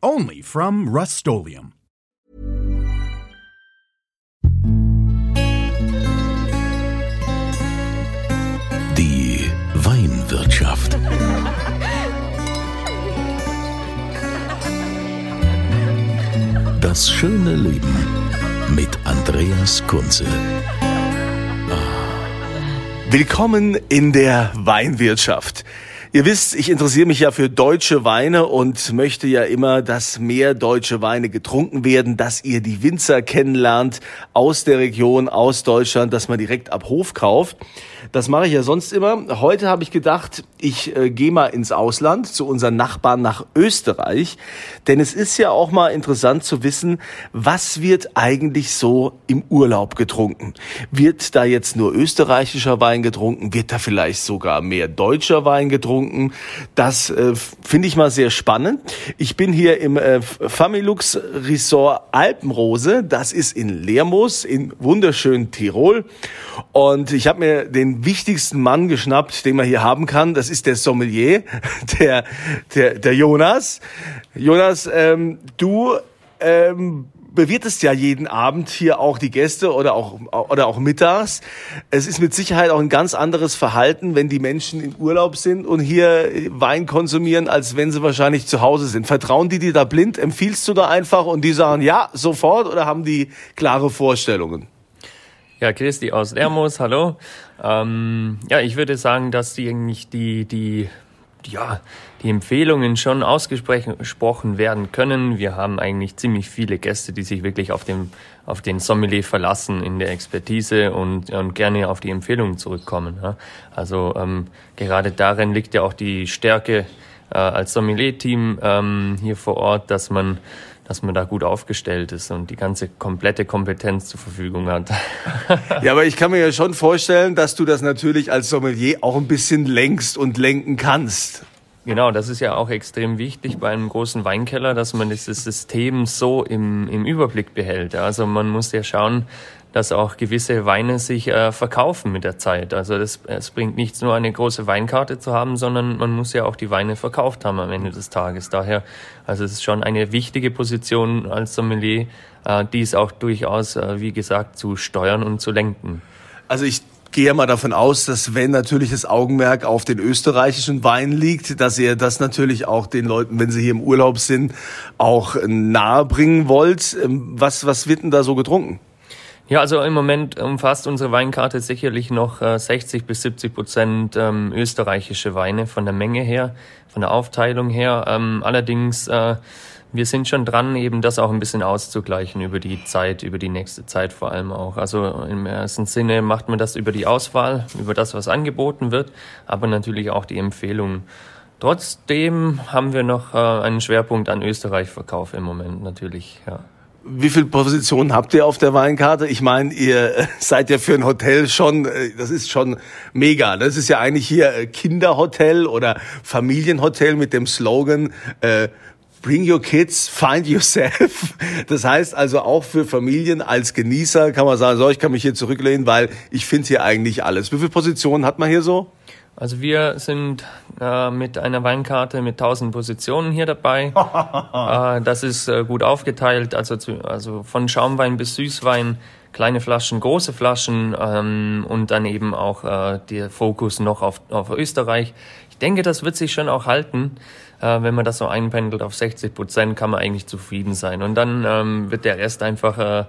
Only from Rust Die Weinwirtschaft. Das schöne Leben mit Andreas Kunze. Willkommen in der Weinwirtschaft. Ihr wisst, ich interessiere mich ja für deutsche Weine und möchte ja immer, dass mehr deutsche Weine getrunken werden, dass ihr die Winzer kennenlernt aus der Region, aus Deutschland, dass man direkt ab Hof kauft. Das mache ich ja sonst immer. Heute habe ich gedacht, ich äh, gehe mal ins Ausland zu unseren Nachbarn nach Österreich, denn es ist ja auch mal interessant zu wissen, was wird eigentlich so im Urlaub getrunken? Wird da jetzt nur österreichischer Wein getrunken? Wird da vielleicht sogar mehr deutscher Wein getrunken? Das äh, finde ich mal sehr spannend. Ich bin hier im äh, Familux Resort Alpenrose. Das ist in Lermoos in wunderschönen Tirol. Und ich habe mir den wichtigsten Mann geschnappt, den man hier haben kann. Das ist der Sommelier, der, der, der Jonas. Jonas, ähm, du ähm, bewirtest ja jeden Abend hier auch die Gäste oder auch, oder auch mittags. Es ist mit Sicherheit auch ein ganz anderes Verhalten, wenn die Menschen in Urlaub sind und hier Wein konsumieren, als wenn sie wahrscheinlich zu Hause sind. Vertrauen die dir da blind? Empfiehlst du da einfach und die sagen ja, sofort oder haben die klare Vorstellungen? Ja, Christi aus Lermos, hallo. Ähm, ja, ich würde sagen, dass die eigentlich die, die, ja, die Empfehlungen schon ausgesprochen werden können. Wir haben eigentlich ziemlich viele Gäste, die sich wirklich auf den, auf den Sommelier verlassen in der Expertise und, und gerne auf die Empfehlungen zurückkommen. Ja. Also ähm, gerade darin liegt ja auch die Stärke äh, als Sommelier-Team ähm, hier vor Ort, dass man dass man da gut aufgestellt ist und die ganze komplette Kompetenz zur Verfügung hat. ja, aber ich kann mir ja schon vorstellen, dass du das natürlich als Sommelier auch ein bisschen lenkst und lenken kannst. Genau, das ist ja auch extrem wichtig bei einem großen Weinkeller, dass man dieses System so im, im Überblick behält. Also man muss ja schauen, dass auch gewisse Weine sich äh, verkaufen mit der Zeit. Also das, es bringt nichts nur eine große Weinkarte zu haben, sondern man muss ja auch die Weine verkauft haben am Ende des Tages. Daher, also es ist schon eine wichtige Position als Sommelier, äh, dies auch durchaus, äh, wie gesagt, zu steuern und zu lenken. Also ich gehe mal davon aus, dass wenn natürlich das Augenmerk auf den österreichischen Wein liegt, dass ihr das natürlich auch den Leuten, wenn sie hier im Urlaub sind, auch nahe bringen wollt. Ähm, was, was wird denn da so getrunken? Ja, also im Moment umfasst unsere Weinkarte sicherlich noch äh, 60 bis 70 Prozent ähm, österreichische Weine von der Menge her, von der Aufteilung her. Ähm, allerdings, äh, wir sind schon dran, eben das auch ein bisschen auszugleichen über die Zeit, über die nächste Zeit vor allem auch. Also im ersten Sinne macht man das über die Auswahl, über das, was angeboten wird, aber natürlich auch die Empfehlungen. Trotzdem haben wir noch äh, einen Schwerpunkt an Österreich-Verkauf im Moment natürlich, ja. Wie viele Positionen habt ihr auf der Weinkarte? Ich meine, ihr seid ja für ein Hotel schon, äh, das ist schon mega. Das ist ja eigentlich hier äh, Kinderhotel oder Familienhotel mit dem Slogan äh, Bring your kids, find yourself. Das heißt also auch für Familien als Genießer kann man sagen, so, ich kann mich hier zurücklehnen, weil ich finde hier eigentlich alles. Wie viele Positionen hat man hier so? Also wir sind äh, mit einer Weinkarte mit 1000 Positionen hier dabei. äh, das ist äh, gut aufgeteilt, also, zu, also von Schaumwein bis Süßwein, kleine Flaschen, große Flaschen ähm, und dann eben auch äh, der Fokus noch auf, auf Österreich. Ich denke, das wird sich schon auch halten. Äh, wenn man das so einpendelt auf 60 Prozent, kann man eigentlich zufrieden sein. Und dann ähm, wird der Rest einfach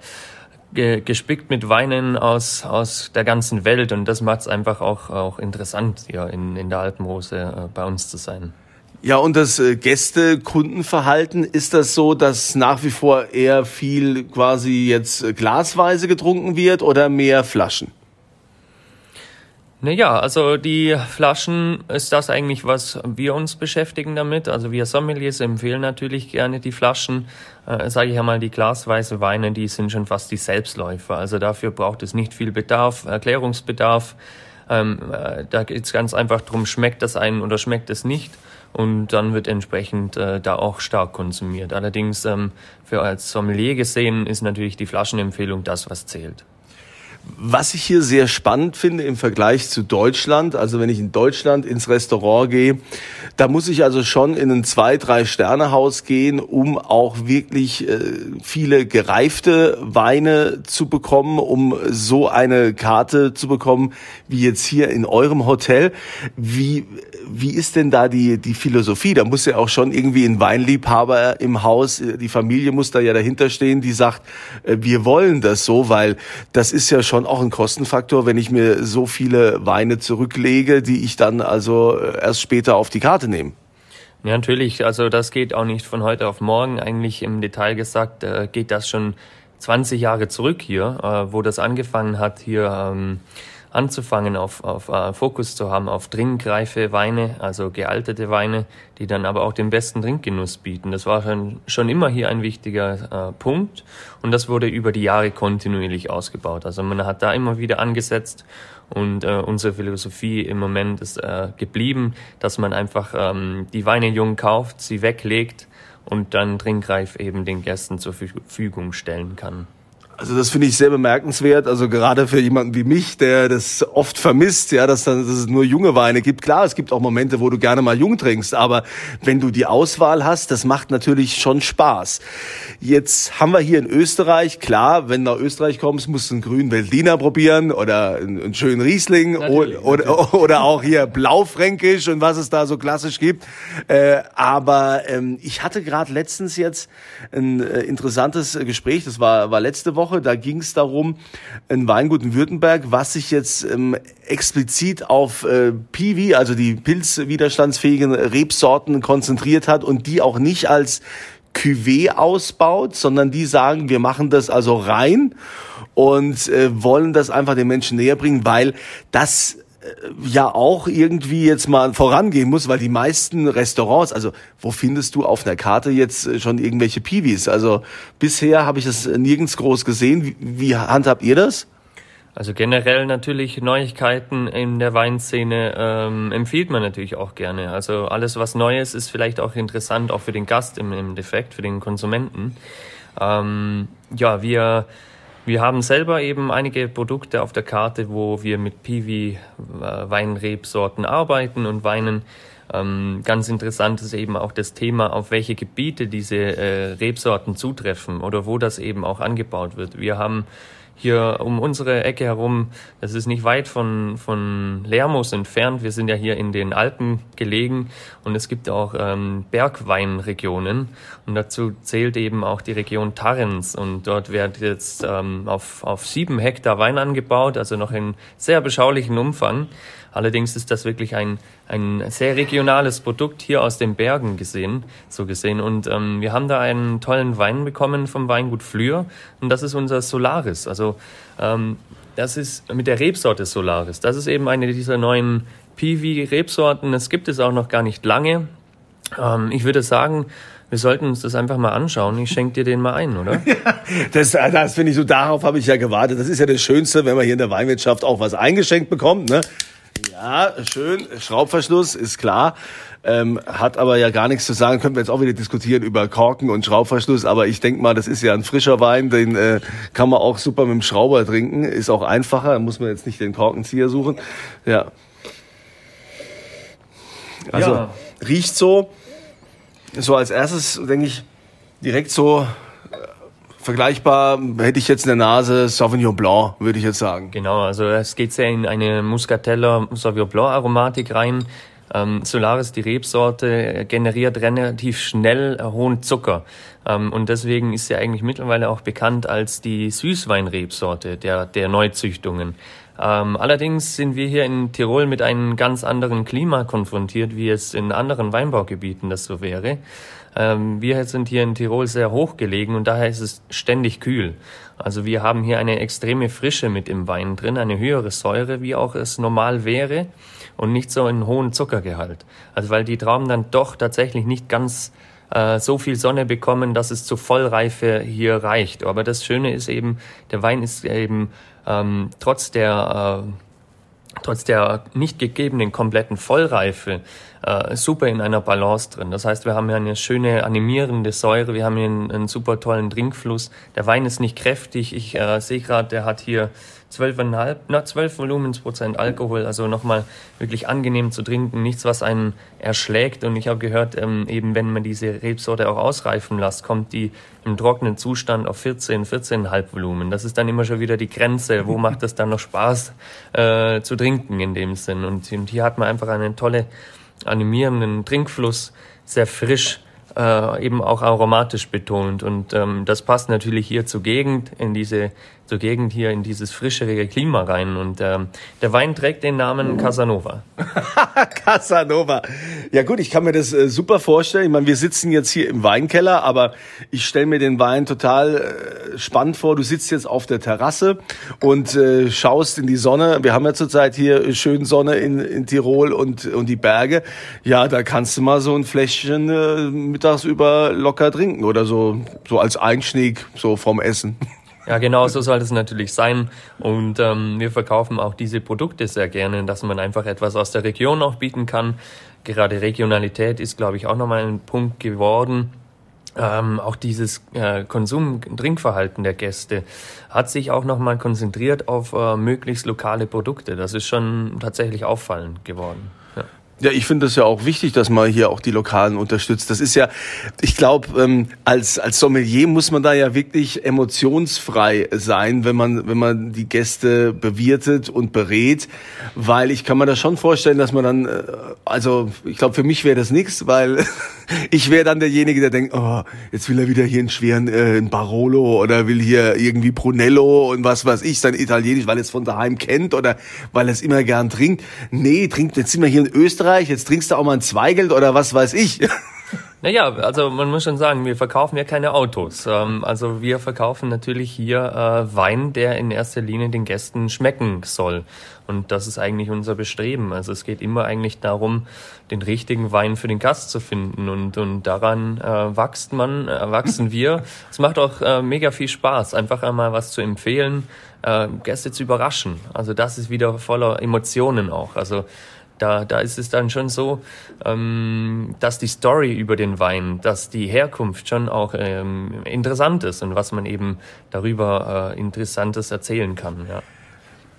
äh, gespickt mit Weinen aus, aus der ganzen Welt und das macht es einfach auch, auch interessant, hier in, in der Alpenrose äh, bei uns zu sein. Ja, und das äh, Gäste-Kundenverhalten, ist das so, dass nach wie vor eher viel quasi jetzt glasweise getrunken wird oder mehr Flaschen? Naja, also die Flaschen ist das eigentlich, was wir uns beschäftigen damit. Also wir Sommeliers empfehlen natürlich gerne die Flaschen. Äh, Sage ich einmal, die glasweise Weine, die sind schon fast die Selbstläufer. Also dafür braucht es nicht viel Bedarf, Erklärungsbedarf. Ähm, äh, da geht es ganz einfach drum, schmeckt das einen oder schmeckt es nicht. Und dann wird entsprechend äh, da auch stark konsumiert. Allerdings ähm, für als Sommelier gesehen ist natürlich die Flaschenempfehlung das, was zählt. Was ich hier sehr spannend finde im Vergleich zu Deutschland, also wenn ich in Deutschland ins Restaurant gehe, da muss ich also schon in ein zwei, drei Sterne Haus gehen, um auch wirklich äh, viele gereifte Weine zu bekommen, um so eine Karte zu bekommen, wie jetzt hier in eurem Hotel. Wie, wie ist denn da die, die Philosophie? Da muss ja auch schon irgendwie ein Weinliebhaber im Haus, äh, die Familie muss da ja dahinter stehen, die sagt, äh, wir wollen das so, weil das ist ja schon auch ein Kostenfaktor, wenn ich mir so viele Weine zurücklege, die ich dann also äh, erst später auf die Karte nehme. Ja, natürlich. Also das geht auch nicht von heute auf morgen. Eigentlich im Detail gesagt äh, geht das schon 20 Jahre zurück hier, äh, wo das angefangen hat, hier ähm, anzufangen, auf, auf uh, Fokus zu haben auf trinkreife Weine, also gealtete Weine, die dann aber auch den besten Trinkgenuss bieten. Das war schon, schon immer hier ein wichtiger uh, Punkt und das wurde über die Jahre kontinuierlich ausgebaut. Also man hat da immer wieder angesetzt und uh, unsere Philosophie im Moment ist geblieben, dass man einfach ähm, die Weine jung kauft, sie weglegt und dann trinkreif eben den Gästen zur Verfügung stellen kann. Also das finde ich sehr bemerkenswert. Also gerade für jemanden wie mich, der das oft vermisst, ja, dass, dann, dass es nur junge Weine gibt. Klar, es gibt auch Momente, wo du gerne mal jung trinkst, aber wenn du die Auswahl hast, das macht natürlich schon Spaß. Jetzt haben wir hier in Österreich, klar, wenn du nach Österreich kommst, musst du einen grünen Veltliner probieren oder einen, einen schönen Riesling oder, natürlich. oder auch hier Blaufränkisch und was es da so klassisch gibt. Äh, aber ähm, ich hatte gerade letztens jetzt ein äh, interessantes Gespräch, das war, war letzte Woche Woche. Da ging es darum, in Weingut in Württemberg, was sich jetzt ähm, explizit auf äh, Piwi, also die pilzwiderstandsfähigen Rebsorten konzentriert hat und die auch nicht als Cuvée ausbaut, sondern die sagen, wir machen das also rein und äh, wollen das einfach den Menschen näher bringen, weil das ja auch irgendwie jetzt mal vorangehen muss, weil die meisten Restaurants, also wo findest du auf einer Karte jetzt äh, schon irgendwelche Piwis? Also bisher habe ich das nirgends groß gesehen. Wie, wie handhabt ihr das? Also generell natürlich Neuigkeiten in der Weinszene ähm, empfiehlt man natürlich auch gerne. Also alles, was Neues ist vielleicht auch interessant, auch für den Gast im, im Defekt, für den Konsumenten. Ähm, ja, wir wir haben selber eben einige Produkte auf der Karte, wo wir mit Piwi äh, Weinrebsorten arbeiten und Weinen. Ähm, ganz interessant ist eben auch das Thema, auf welche Gebiete diese äh, Rebsorten zutreffen oder wo das eben auch angebaut wird. Wir haben hier um unsere Ecke herum, das ist nicht weit von, von Lermos entfernt. Wir sind ja hier in den Alpen gelegen und es gibt auch ähm, Bergweinregionen und dazu zählt eben auch die Region Tarens und dort wird jetzt ähm, auf, auf sieben Hektar Wein angebaut, also noch in sehr beschaulichen Umfang. Allerdings ist das wirklich ein, ein sehr regionales Produkt hier aus den Bergen gesehen, so gesehen. Und ähm, wir haben da einen tollen Wein bekommen vom Weingut Flür und das ist unser Solaris. Also ähm, das ist mit der Rebsorte Solaris. Das ist eben eine dieser neuen Piwi-Rebsorten. Das gibt es auch noch gar nicht lange. Ähm, ich würde sagen, wir sollten uns das einfach mal anschauen. Ich schenke dir den mal ein, oder? Das das finde ich so, darauf habe ich ja gewartet. Das ist ja das Schönste, wenn man hier in der Weinwirtschaft auch was eingeschenkt bekommt. Ne? Ja, schön. Schraubverschluss ist klar. Ähm, hat aber ja gar nichts zu sagen. Können wir jetzt auch wieder diskutieren über Korken und Schraubverschluss. Aber ich denke mal, das ist ja ein frischer Wein. Den äh, kann man auch super mit dem Schrauber trinken. Ist auch einfacher. Da muss man jetzt nicht den Korkenzieher suchen. Ja. Also ja. riecht so. So als erstes denke ich direkt so vergleichbar hätte ich jetzt in der Nase Sauvignon Blanc, würde ich jetzt sagen. Genau, also es geht sehr in eine Muscatella Sauvignon Blanc Aromatik rein. Ähm, Solaris, die Rebsorte, generiert relativ schnell hohen Zucker. Ähm, und deswegen ist sie eigentlich mittlerweile auch bekannt als die Süßweinrebsorte der, der Neuzüchtungen. Ähm, allerdings sind wir hier in Tirol mit einem ganz anderen Klima konfrontiert, wie es in anderen Weinbaugebieten das so wäre. Ähm, wir sind hier in Tirol sehr hoch gelegen und daher ist es ständig kühl. Also wir haben hier eine extreme Frische mit im Wein drin, eine höhere Säure, wie auch es normal wäre und nicht so einen hohen Zuckergehalt. Also weil die Trauben dann doch tatsächlich nicht ganz äh, so viel Sonne bekommen, dass es zur Vollreife hier reicht. Aber das Schöne ist eben, der Wein ist eben ähm, trotz der äh, trotz der nicht gegebenen kompletten Vollreife äh, super in einer Balance drin. Das heißt, wir haben hier eine schöne animierende Säure, wir haben hier einen, einen super tollen Trinkfluss. Der Wein ist nicht kräftig. Ich äh, sehe gerade, der hat hier 12,5, na, 12 Volumensprozent Alkohol, also nochmal wirklich angenehm zu trinken, nichts, was einen erschlägt. Und ich habe gehört, ähm, eben wenn man diese Rebsorte auch ausreifen lässt, kommt die im trockenen Zustand auf 14, 14,5 Volumen. Das ist dann immer schon wieder die Grenze. Wo macht es dann noch Spaß äh, zu trinken in dem Sinn? Und, und hier hat man einfach einen tolle animierenden Trinkfluss, sehr frisch äh, eben auch aromatisch betont. Und ähm, das passt natürlich hier zur Gegend, in diese zur Gegend hier in dieses frischere Klima rein. Und ähm, der Wein trägt den Namen Casanova. Casanova. Ja gut, ich kann mir das äh, super vorstellen. Ich meine, wir sitzen jetzt hier im Weinkeller, aber ich stelle mir den Wein total äh, spannend vor. Du sitzt jetzt auf der Terrasse und äh, schaust in die Sonne. Wir haben ja zurzeit hier schön Sonne in, in Tirol und, und die Berge. Ja, da kannst du mal so ein Fläschchen äh, mittags über locker trinken oder so, so als Einschnick so vom Essen. Ja, genau, so soll es natürlich sein. Und ähm, wir verkaufen auch diese Produkte sehr gerne, dass man einfach etwas aus der Region auch bieten kann. Gerade Regionalität ist, glaube ich, auch nochmal ein Punkt geworden. Ähm, auch dieses äh, Konsum-Trinkverhalten der Gäste hat sich auch nochmal konzentriert auf äh, möglichst lokale Produkte. Das ist schon tatsächlich auffallend geworden. Ja, ich finde es ja auch wichtig, dass man hier auch die Lokalen unterstützt. Das ist ja, ich glaube, ähm, als als Sommelier muss man da ja wirklich emotionsfrei sein, wenn man wenn man die Gäste bewirtet und berät, weil ich kann mir das schon vorstellen, dass man dann, äh, also ich glaube, für mich wäre das nichts, weil ich wäre dann derjenige, der denkt, oh, jetzt will er wieder hier einen schweren äh, einen Barolo oder will hier irgendwie Brunello und was weiß ich, sein Italienisch, weil er es von daheim kennt oder weil er es immer gern trinkt. Nee, trinkt jetzt sind wir hier in Österreich, jetzt trinkst du auch mal ein Zweigeld oder was weiß ich. Naja, also man muss schon sagen, wir verkaufen ja keine Autos. Ähm, also wir verkaufen natürlich hier äh, Wein, der in erster Linie den Gästen schmecken soll. Und das ist eigentlich unser Bestreben. Also es geht immer eigentlich darum, den richtigen Wein für den Gast zu finden. Und, und daran äh, wächst man, äh, wachsen wir. Es macht auch äh, mega viel Spaß, einfach einmal was zu empfehlen, äh, Gäste zu überraschen. Also das ist wieder voller Emotionen auch. Also da, da ist es dann schon so, ähm, dass die Story über den Wein, dass die Herkunft schon auch ähm, interessant ist und was man eben darüber äh, Interessantes erzählen kann. Ja.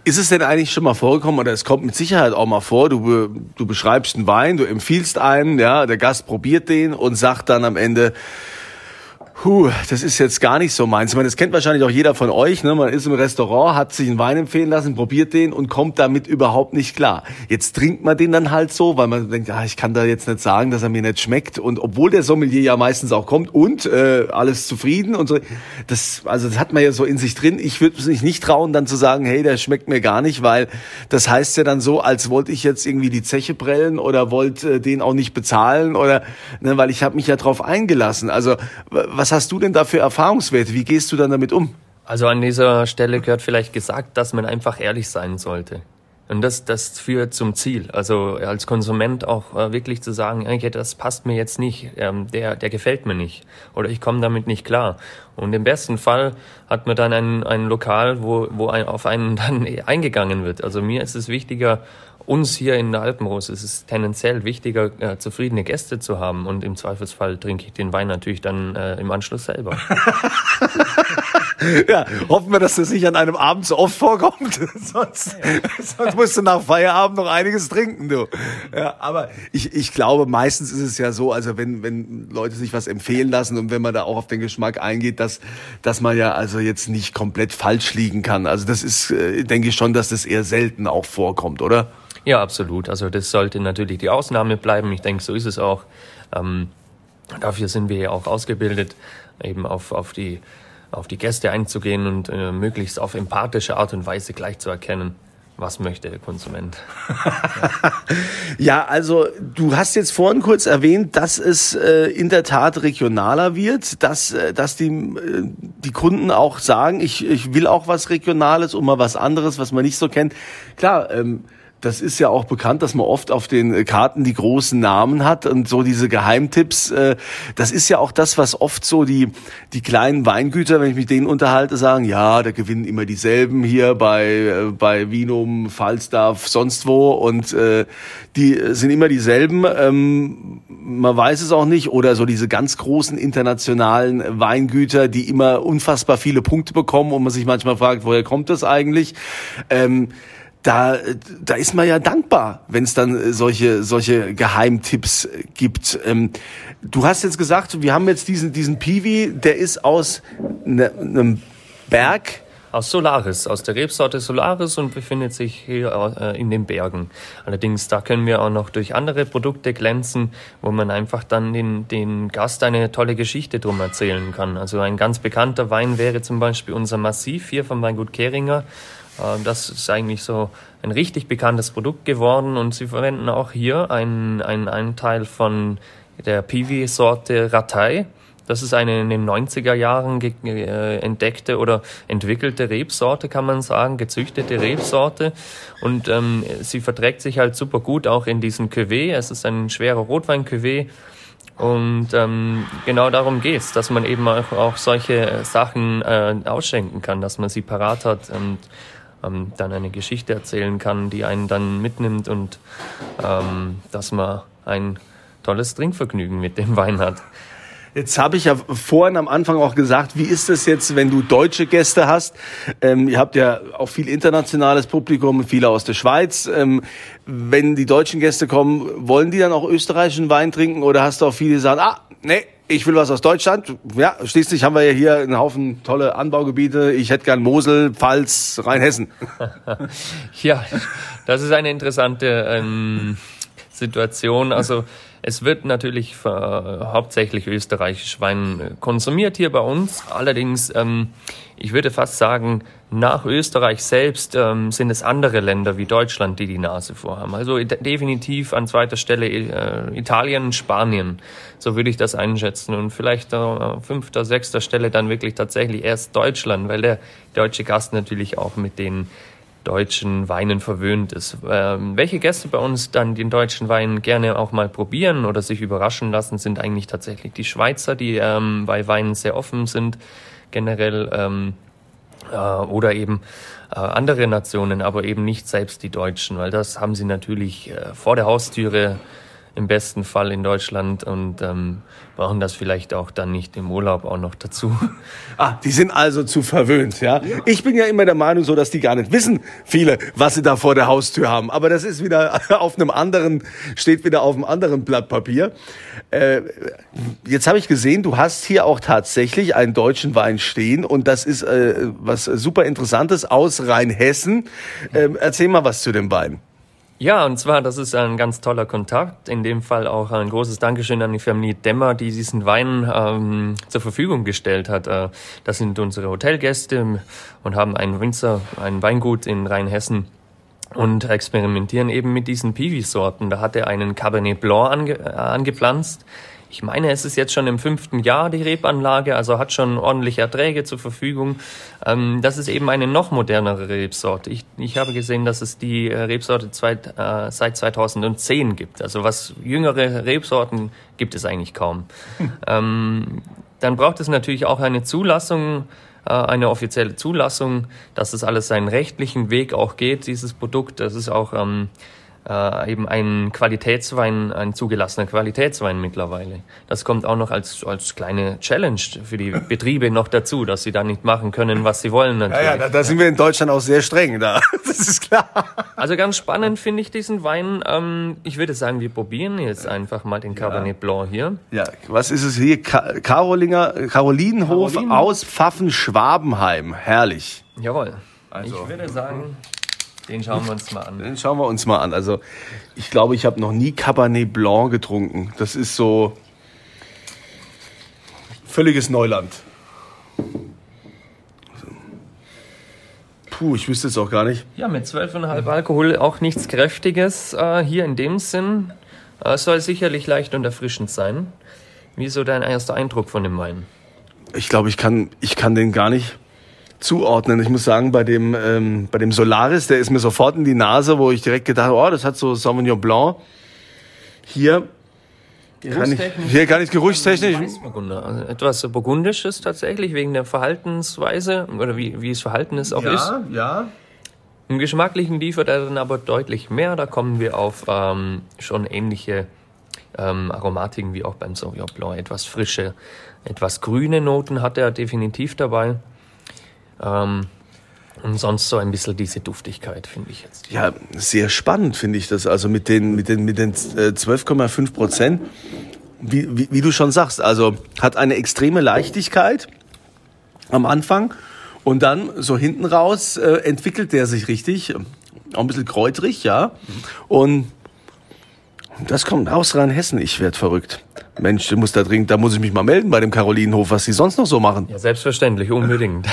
Ist es denn eigentlich schon mal vorgekommen, oder es kommt mit Sicherheit auch mal vor, du, du beschreibst einen Wein, du empfiehlst einen, ja, der Gast probiert den und sagt dann am Ende, Puh, das ist jetzt gar nicht so meins. Ich meine, das kennt wahrscheinlich auch jeder von euch. Ne? Man ist im Restaurant, hat sich einen Wein empfehlen lassen, probiert den und kommt damit überhaupt nicht klar. Jetzt trinkt man den dann halt so, weil man denkt, ah, ich kann da jetzt nicht sagen, dass er mir nicht schmeckt. Und obwohl der Sommelier ja meistens auch kommt und äh, alles zufrieden und so, das, also das hat man ja so in sich drin. Ich würde mich nicht trauen, dann zu sagen, hey, der schmeckt mir gar nicht, weil das heißt ja dann so, als wollte ich jetzt irgendwie die Zeche prellen oder wollte äh, den auch nicht bezahlen oder, ne, weil ich habe mich ja drauf eingelassen. Also was was hast du denn da für Erfahrungswerte? Wie gehst du dann damit um? Also an dieser Stelle gehört vielleicht gesagt, dass man einfach ehrlich sein sollte. Und das, das führt zum Ziel. Also als Konsument auch äh, wirklich zu sagen, das passt mir jetzt nicht, ähm, der, der gefällt mir nicht oder ich komme damit nicht klar. Und im besten Fall hat man dann ein, ein Lokal, wo, wo ein, auf einen dann eingegangen wird. Also mir ist es wichtiger, uns hier in der Alpenrose ist es tendenziell wichtiger, äh, zufriedene Gäste zu haben. Und im Zweifelsfall trinke ich den Wein natürlich dann äh, im Anschluss selber. ja, hoffen wir, dass das nicht an einem Abend so oft vorkommt. sonst, sonst musst du nach Feierabend noch einiges trinken, du. Ja, aber ich, ich glaube, meistens ist es ja so, also wenn, wenn Leute sich was empfehlen lassen und wenn man da auch auf den Geschmack eingeht, dass, dass man ja also jetzt nicht komplett falsch liegen kann. Also das ist, äh, denke ich schon, dass das eher selten auch vorkommt, oder? Ja, absolut. Also das sollte natürlich die Ausnahme bleiben. Ich denke, so ist es auch. Ähm, dafür sind wir ja auch ausgebildet. eben auf, auf, die, auf die Gäste einzugehen und äh, möglichst auf empathische Art und Weise gleich zu erkennen was möchte der Konsument. ja, also du hast jetzt vorhin kurz erwähnt, dass es äh, in der Tat regionaler wird, dass, äh, dass die, äh, die Kunden auch sagen, ich, ich will auch was Regionales und mal was anderes, was man nicht so kennt. Klar, ähm, das ist ja auch bekannt, dass man oft auf den Karten die großen Namen hat und so diese Geheimtipps. Äh, das ist ja auch das, was oft so die, die kleinen Weingüter, wenn ich mich denen unterhalte, sagen, ja, da gewinnen immer dieselben hier bei, äh, bei Vinum, Falstaff, sonst wo und äh, die sind immer dieselben. Ähm, man weiß es auch nicht. Oder so diese ganz großen internationalen Weingüter, die immer unfassbar viele Punkte bekommen und man sich manchmal fragt, woher kommt das eigentlich? Ähm, da, da ist man ja dankbar, wenn es dann solche, solche Geheimtipps gibt. Ähm, du hast jetzt gesagt, wir haben jetzt diesen, diesen Piwi, der ist aus ne, einem Berg. Aus Solaris, aus der Rebsorte Solaris und befindet sich hier äh, in den Bergen. Allerdings, da können wir auch noch durch andere Produkte glänzen, wo man einfach dann den, den Gast eine tolle Geschichte drum erzählen kann. Also ein ganz bekannter Wein wäre zum Beispiel unser Massiv hier vom Weingut Keringer. Ähm, das ist eigentlich so ein richtig bekanntes Produkt geworden und sie verwenden auch hier einen, einen, einen Teil von der Piwi-Sorte Ratay. Das ist eine in den 90er Jahren äh, entdeckte oder entwickelte Rebsorte, kann man sagen, gezüchtete Rebsorte. Und ähm, sie verträgt sich halt super gut auch in diesem Cuvée. Es ist ein schwerer Rotwein-Cuvée. Und ähm, genau darum geht's, dass man eben auch, auch solche Sachen äh, ausschenken kann, dass man sie parat hat und ähm, dann eine Geschichte erzählen kann, die einen dann mitnimmt und ähm, dass man ein tolles Trinkvergnügen mit dem Wein hat. Jetzt habe ich ja vorhin am Anfang auch gesagt, wie ist es jetzt, wenn du deutsche Gäste hast? Ähm, ihr habt ja auch viel internationales Publikum, viele aus der Schweiz. Ähm, wenn die deutschen Gäste kommen, wollen die dann auch österreichischen Wein trinken oder hast du auch viele, die sagen, ah, nee, ich will was aus Deutschland. Ja, schließlich haben wir ja hier einen Haufen tolle Anbaugebiete. Ich hätte gern Mosel, Pfalz, Rheinhessen. ja, das ist eine interessante ähm, Situation. Also es wird natürlich äh, hauptsächlich österreichisch Wein äh, konsumiert hier bei uns. Allerdings, ähm, ich würde fast sagen, nach Österreich selbst ähm, sind es andere Länder wie Deutschland, die die Nase vorhaben. Also definitiv an zweiter Stelle äh, Italien, Spanien. So würde ich das einschätzen. Und vielleicht äh, fünfter, sechster Stelle dann wirklich tatsächlich erst Deutschland, weil der deutsche Gast natürlich auch mit den deutschen Weinen verwöhnt ist. Ähm, welche Gäste bei uns dann den deutschen Wein gerne auch mal probieren oder sich überraschen lassen, sind eigentlich tatsächlich die Schweizer, die ähm, bei Weinen sehr offen sind, generell ähm, äh, oder eben äh, andere Nationen, aber eben nicht selbst die Deutschen, weil das haben sie natürlich äh, vor der Haustüre im besten Fall in Deutschland und ähm, brauchen das vielleicht auch dann nicht im Urlaub auch noch dazu. Ah, die sind also zu verwöhnt, ja? ja? Ich bin ja immer der Meinung so, dass die gar nicht wissen, viele, was sie da vor der Haustür haben. Aber das ist wieder auf einem anderen, steht wieder auf einem anderen Blatt Papier. Äh, jetzt habe ich gesehen, du hast hier auch tatsächlich einen deutschen Wein stehen und das ist äh, was super Interessantes aus Rheinhessen. Äh, erzähl mal was zu dem Wein. Ja, und zwar, das ist ein ganz toller Kontakt. In dem Fall auch ein großes Dankeschön an die Familie Demmer, die diesen Wein ähm, zur Verfügung gestellt hat. Äh, das sind unsere Hotelgäste und haben einen Winzer, ein Weingut in Rheinhessen und experimentieren eben mit diesen Piwi-Sorten. Da hat er einen Cabernet Blanc ange äh, angepflanzt ich meine, es ist jetzt schon im fünften Jahr die Rebanlage, also hat schon ordentliche Erträge zur Verfügung. Ähm, das ist eben eine noch modernere Rebsorte. Ich, ich habe gesehen, dass es die äh, Rebsorte zweit, äh, seit 2010 gibt. Also was jüngere Rebsorten gibt es eigentlich kaum. Hm. Ähm, dann braucht es natürlich auch eine Zulassung äh, eine offizielle Zulassung, dass es alles seinen rechtlichen Weg auch geht, dieses Produkt. Das ist auch ähm, äh, eben ein Qualitätswein, ein zugelassener Qualitätswein mittlerweile. Das kommt auch noch als, als kleine Challenge für die Betriebe noch dazu, dass sie da nicht machen können, was sie wollen natürlich. Ja, ja da, da sind wir in Deutschland auch sehr streng, da. das ist klar. Also ganz spannend finde ich diesen Wein. Ähm, ich würde sagen, wir probieren jetzt einfach mal den Cabernet ja. Blanc hier. Ja, was ist es hier? Ka Karolinger, Karolinenhof Karolin. aus Pfaffen-Schwabenheim. Herrlich. Jawohl. Also, ich würde sagen, den schauen wir uns mal an. Den schauen wir uns mal an. Also ich glaube, ich habe noch nie Cabernet Blanc getrunken. Das ist so völliges Neuland. Puh, ich wüsste es auch gar nicht. Ja, mit 12,5 Alkohol auch nichts Kräftiges äh, hier in dem Sinn. Äh, soll sicherlich leicht und erfrischend sein. Wie ist so dein erster Eindruck von dem Wein? Ich glaube, ich kann, ich kann den gar nicht zuordnen. Ich muss sagen, bei dem, ähm, bei dem Solaris, der ist mir sofort in die Nase, wo ich direkt gedacht habe, oh, das hat so Sauvignon Blanc. Hier kann ich, hier kann ich geruchstechnisch. Also etwas Burgundisches tatsächlich, wegen der Verhaltensweise oder wie, wie es Verhalten ist auch ja, ist. Ja, Im Geschmacklichen liefert er dann aber deutlich mehr. Da kommen wir auf ähm, schon ähnliche ähm, Aromatiken wie auch beim Sauvignon Blanc. Etwas frische, etwas grüne Noten hat er definitiv dabei. Ähm, und sonst so ein bisschen diese Duftigkeit, finde ich jetzt. Ja, sehr spannend finde ich das. Also mit den, mit den, mit den 12,5 Prozent, wie, wie, wie du schon sagst, also hat eine extreme Leichtigkeit am Anfang und dann so hinten raus äh, entwickelt der sich richtig. Auch ein bisschen kräutrig, ja. Und das kommt aus Rheinhessen. Ich werd verrückt. Mensch, du musst da dringend, da muss ich mich mal melden bei dem Karolinenhof, was sie sonst noch so machen. Ja, selbstverständlich, unbedingt.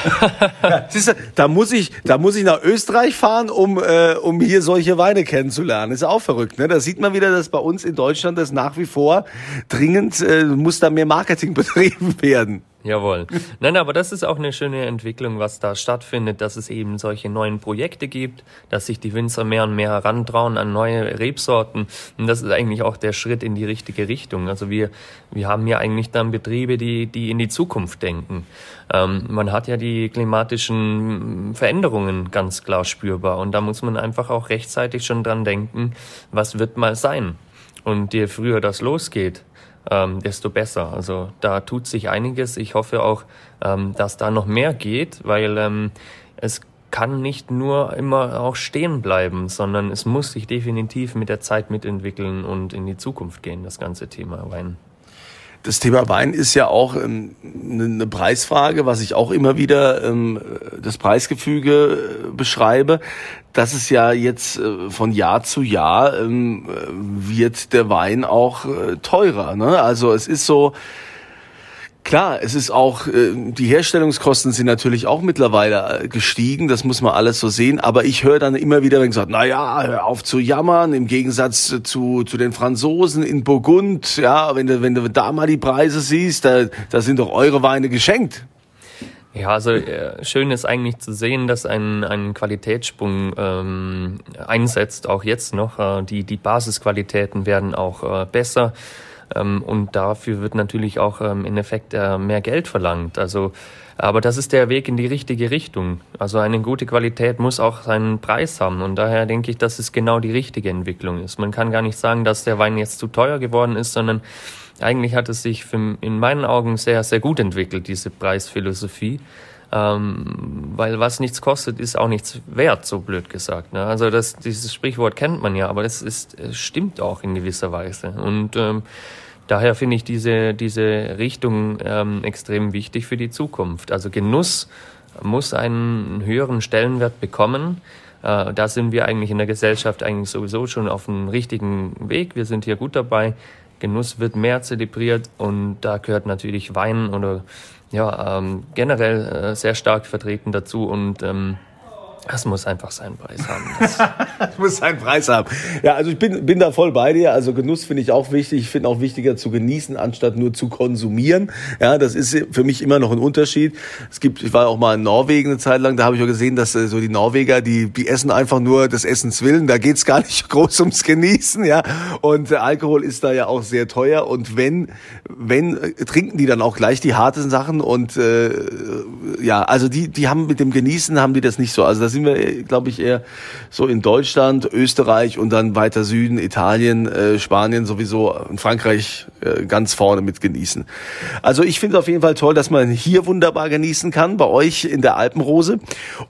siehst du, da muss ich, da muss ich nach Österreich fahren, um, äh, um hier solche Weine kennenzulernen. Ist auch verrückt, ne? Da sieht man wieder, dass bei uns in Deutschland das nach wie vor dringend äh, muss da mehr Marketing betrieben werden. Jawohl. Nein, aber das ist auch eine schöne Entwicklung, was da stattfindet, dass es eben solche neuen Projekte gibt, dass sich die Winzer mehr und mehr herantrauen an neue Rebsorten. Und das ist eigentlich auch der Schritt in die richtige Richtung. Also wir, wir haben ja eigentlich dann Betriebe, die, die in die Zukunft denken. Ähm, man hat ja die klimatischen Veränderungen ganz klar spürbar. Und da muss man einfach auch rechtzeitig schon dran denken, was wird mal sein. Und je früher das losgeht, ähm, desto besser. Also da tut sich einiges. Ich hoffe auch, ähm, dass da noch mehr geht, weil ähm, es kann nicht nur immer auch stehen bleiben, sondern es muss sich definitiv mit der Zeit mitentwickeln und in die Zukunft gehen, das ganze Thema Wein. Das Thema Wein ist ja auch ähm, eine Preisfrage, was ich auch immer wieder ähm, das Preisgefüge äh, beschreibe. Das ist ja jetzt äh, von Jahr zu Jahr ähm, wird der Wein auch äh, teurer. Ne? Also es ist so, Klar, es ist auch, äh, die Herstellungskosten sind natürlich auch mittlerweile äh, gestiegen, das muss man alles so sehen, aber ich höre dann immer wieder, wenn gesagt, na ja, hör auf zu jammern, im Gegensatz zu, zu den Franzosen in Burgund, ja, wenn du, wenn du da mal die Preise siehst, da, da sind doch eure Weine geschenkt. Ja, also äh, schön ist eigentlich zu sehen, dass ein, ein Qualitätssprung ähm, einsetzt, auch jetzt noch. Äh, die, die Basisqualitäten werden auch äh, besser. Ähm, und dafür wird natürlich auch ähm, im Effekt äh, mehr Geld verlangt. Also, aber das ist der Weg in die richtige Richtung. Also eine gute Qualität muss auch seinen Preis haben. Und daher denke ich, dass es genau die richtige Entwicklung ist. Man kann gar nicht sagen, dass der Wein jetzt zu teuer geworden ist, sondern eigentlich hat es sich für, in meinen Augen sehr, sehr gut entwickelt, diese Preisphilosophie. Ähm, weil was nichts kostet, ist auch nichts wert, so blöd gesagt. Ne? Also das, dieses Sprichwort kennt man ja, aber es ist, es stimmt auch in gewisser Weise. Und ähm, daher finde ich diese, diese Richtung ähm, extrem wichtig für die Zukunft. Also Genuss muss einen höheren Stellenwert bekommen. Äh, da sind wir eigentlich in der Gesellschaft eigentlich sowieso schon auf dem richtigen Weg. Wir sind hier gut dabei. Genuss wird mehr zelebriert und da gehört natürlich Wein oder ja, ähm, generell äh, sehr stark vertreten dazu und ähm, das muss einfach seinen Preis haben. Das, das muss seinen Preis haben. Ja, also ich bin, bin da voll bei dir. Also Genuss finde ich auch wichtig. Ich finde auch wichtiger zu genießen, anstatt nur zu konsumieren. Ja, das ist für mich immer noch ein Unterschied. Es gibt, ich war auch mal in Norwegen eine Zeit lang, da habe ich auch gesehen, dass äh, so die Norweger, die, die essen einfach nur des Essens willen. Da geht's gar nicht groß ums Genießen, ja. Und äh, Alkohol ist da ja auch sehr teuer. Und wenn, wenn, äh, trinken die dann auch gleich die harten Sachen und äh, ja, also die, die haben mit dem Genießen haben die das nicht so. Also das sind wir, glaube ich, eher so in Deutschland, Österreich und dann weiter Süden, Italien, äh, Spanien sowieso und Frankreich äh, ganz vorne mit genießen. Also ich finde es auf jeden Fall toll, dass man hier wunderbar genießen kann, bei euch in der Alpenrose.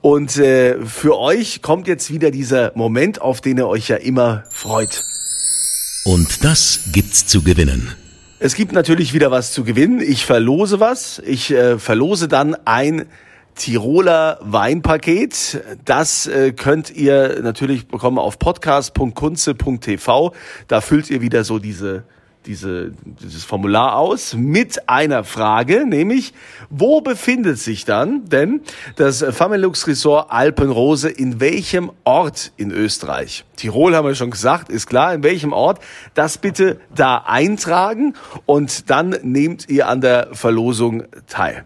Und äh, für euch kommt jetzt wieder dieser Moment, auf den ihr euch ja immer freut. Und das gibt's zu gewinnen. Es gibt natürlich wieder was zu gewinnen. Ich verlose was. Ich äh, verlose dann ein Tiroler Weinpaket. Das äh, könnt ihr natürlich bekommen auf podcast.kunze.tv. Da füllt ihr wieder so diese diese, dieses Formular aus mit einer Frage, nämlich, wo befindet sich dann denn das Famelux Resort Alpenrose in welchem Ort in Österreich? Tirol haben wir schon gesagt, ist klar, in welchem Ort. Das bitte da eintragen und dann nehmt ihr an der Verlosung teil.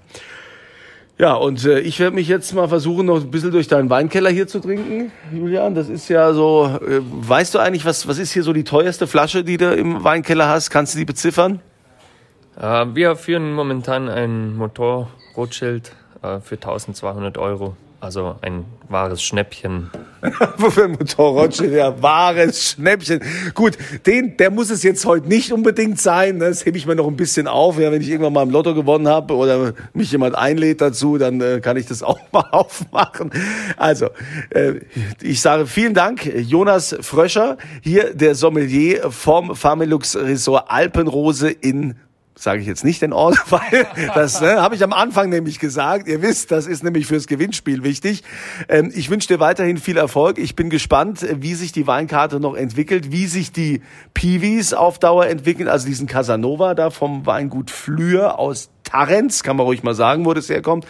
Ja, und äh, ich werde mich jetzt mal versuchen, noch ein bisschen durch deinen Weinkeller hier zu trinken, Julian. Das ist ja so, äh, weißt du eigentlich, was, was ist hier so die teuerste Flasche, die du im Weinkeller hast? Kannst du die beziffern? Äh, wir führen momentan ein Motor-Rothschild äh, für 1200 Euro. Also ein wahres Schnäppchen. Ein Motorrad ja, wahres Schnäppchen. Gut, den, der muss es jetzt heute nicht unbedingt sein. Ne? Das hebe ich mir noch ein bisschen auf. Ja, wenn ich irgendwann mal im Lotto gewonnen habe oder mich jemand einlädt dazu, dann äh, kann ich das auch mal aufmachen. Also, äh, ich sage vielen Dank, Jonas Fröscher, hier der Sommelier vom Familux Resort Alpenrose in sage ich jetzt nicht den Ort, weil das ne, habe ich am Anfang nämlich gesagt. Ihr wisst, das ist nämlich fürs Gewinnspiel wichtig. Ähm, ich wünsche dir weiterhin viel Erfolg. Ich bin gespannt, wie sich die Weinkarte noch entwickelt, wie sich die Piwis auf Dauer entwickeln, also diesen Casanova da vom Weingut Flür aus Tarens, kann man ruhig mal sagen, wo das herkommt.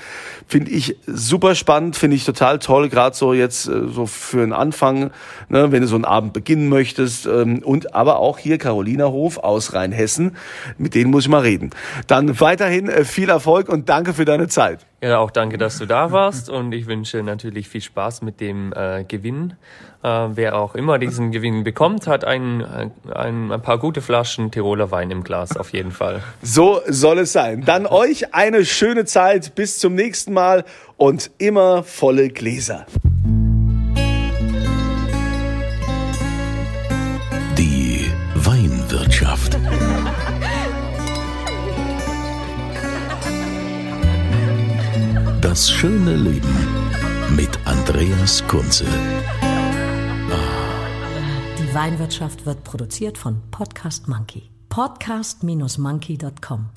Finde ich super spannend, finde ich total toll, gerade so jetzt äh, so für einen Anfang, ne, wenn du so einen Abend beginnen möchtest. Ähm, und aber auch hier Carolina Hof aus Rheinhessen, mit denen muss ich mal reden. Dann weiterhin äh, viel Erfolg und danke für deine Zeit. Ja, auch danke, dass du da warst und ich wünsche natürlich viel Spaß mit dem äh, Gewinn. Äh, wer auch immer diesen Gewinn bekommt, hat ein, ein, ein paar gute Flaschen Tiroler Wein im Glas, auf jeden Fall. So soll es sein. Dann euch eine schöne Zeit. Bis zum nächsten Mal und immer volle Gläser. Das schöne Leben mit Andreas Kunze. Die Weinwirtschaft wird produziert von Podcast Monkey. Podcast-monkey.com.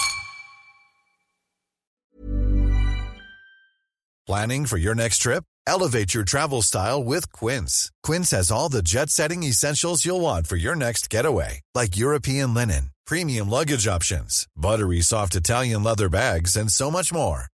Planning for your next trip? Elevate your travel style with Quince. Quince has all the jet setting essentials you'll want for your next getaway, like European linen, premium luggage options, buttery soft Italian leather bags, and so much more.